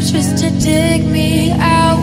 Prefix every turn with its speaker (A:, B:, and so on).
A: just to dig me out.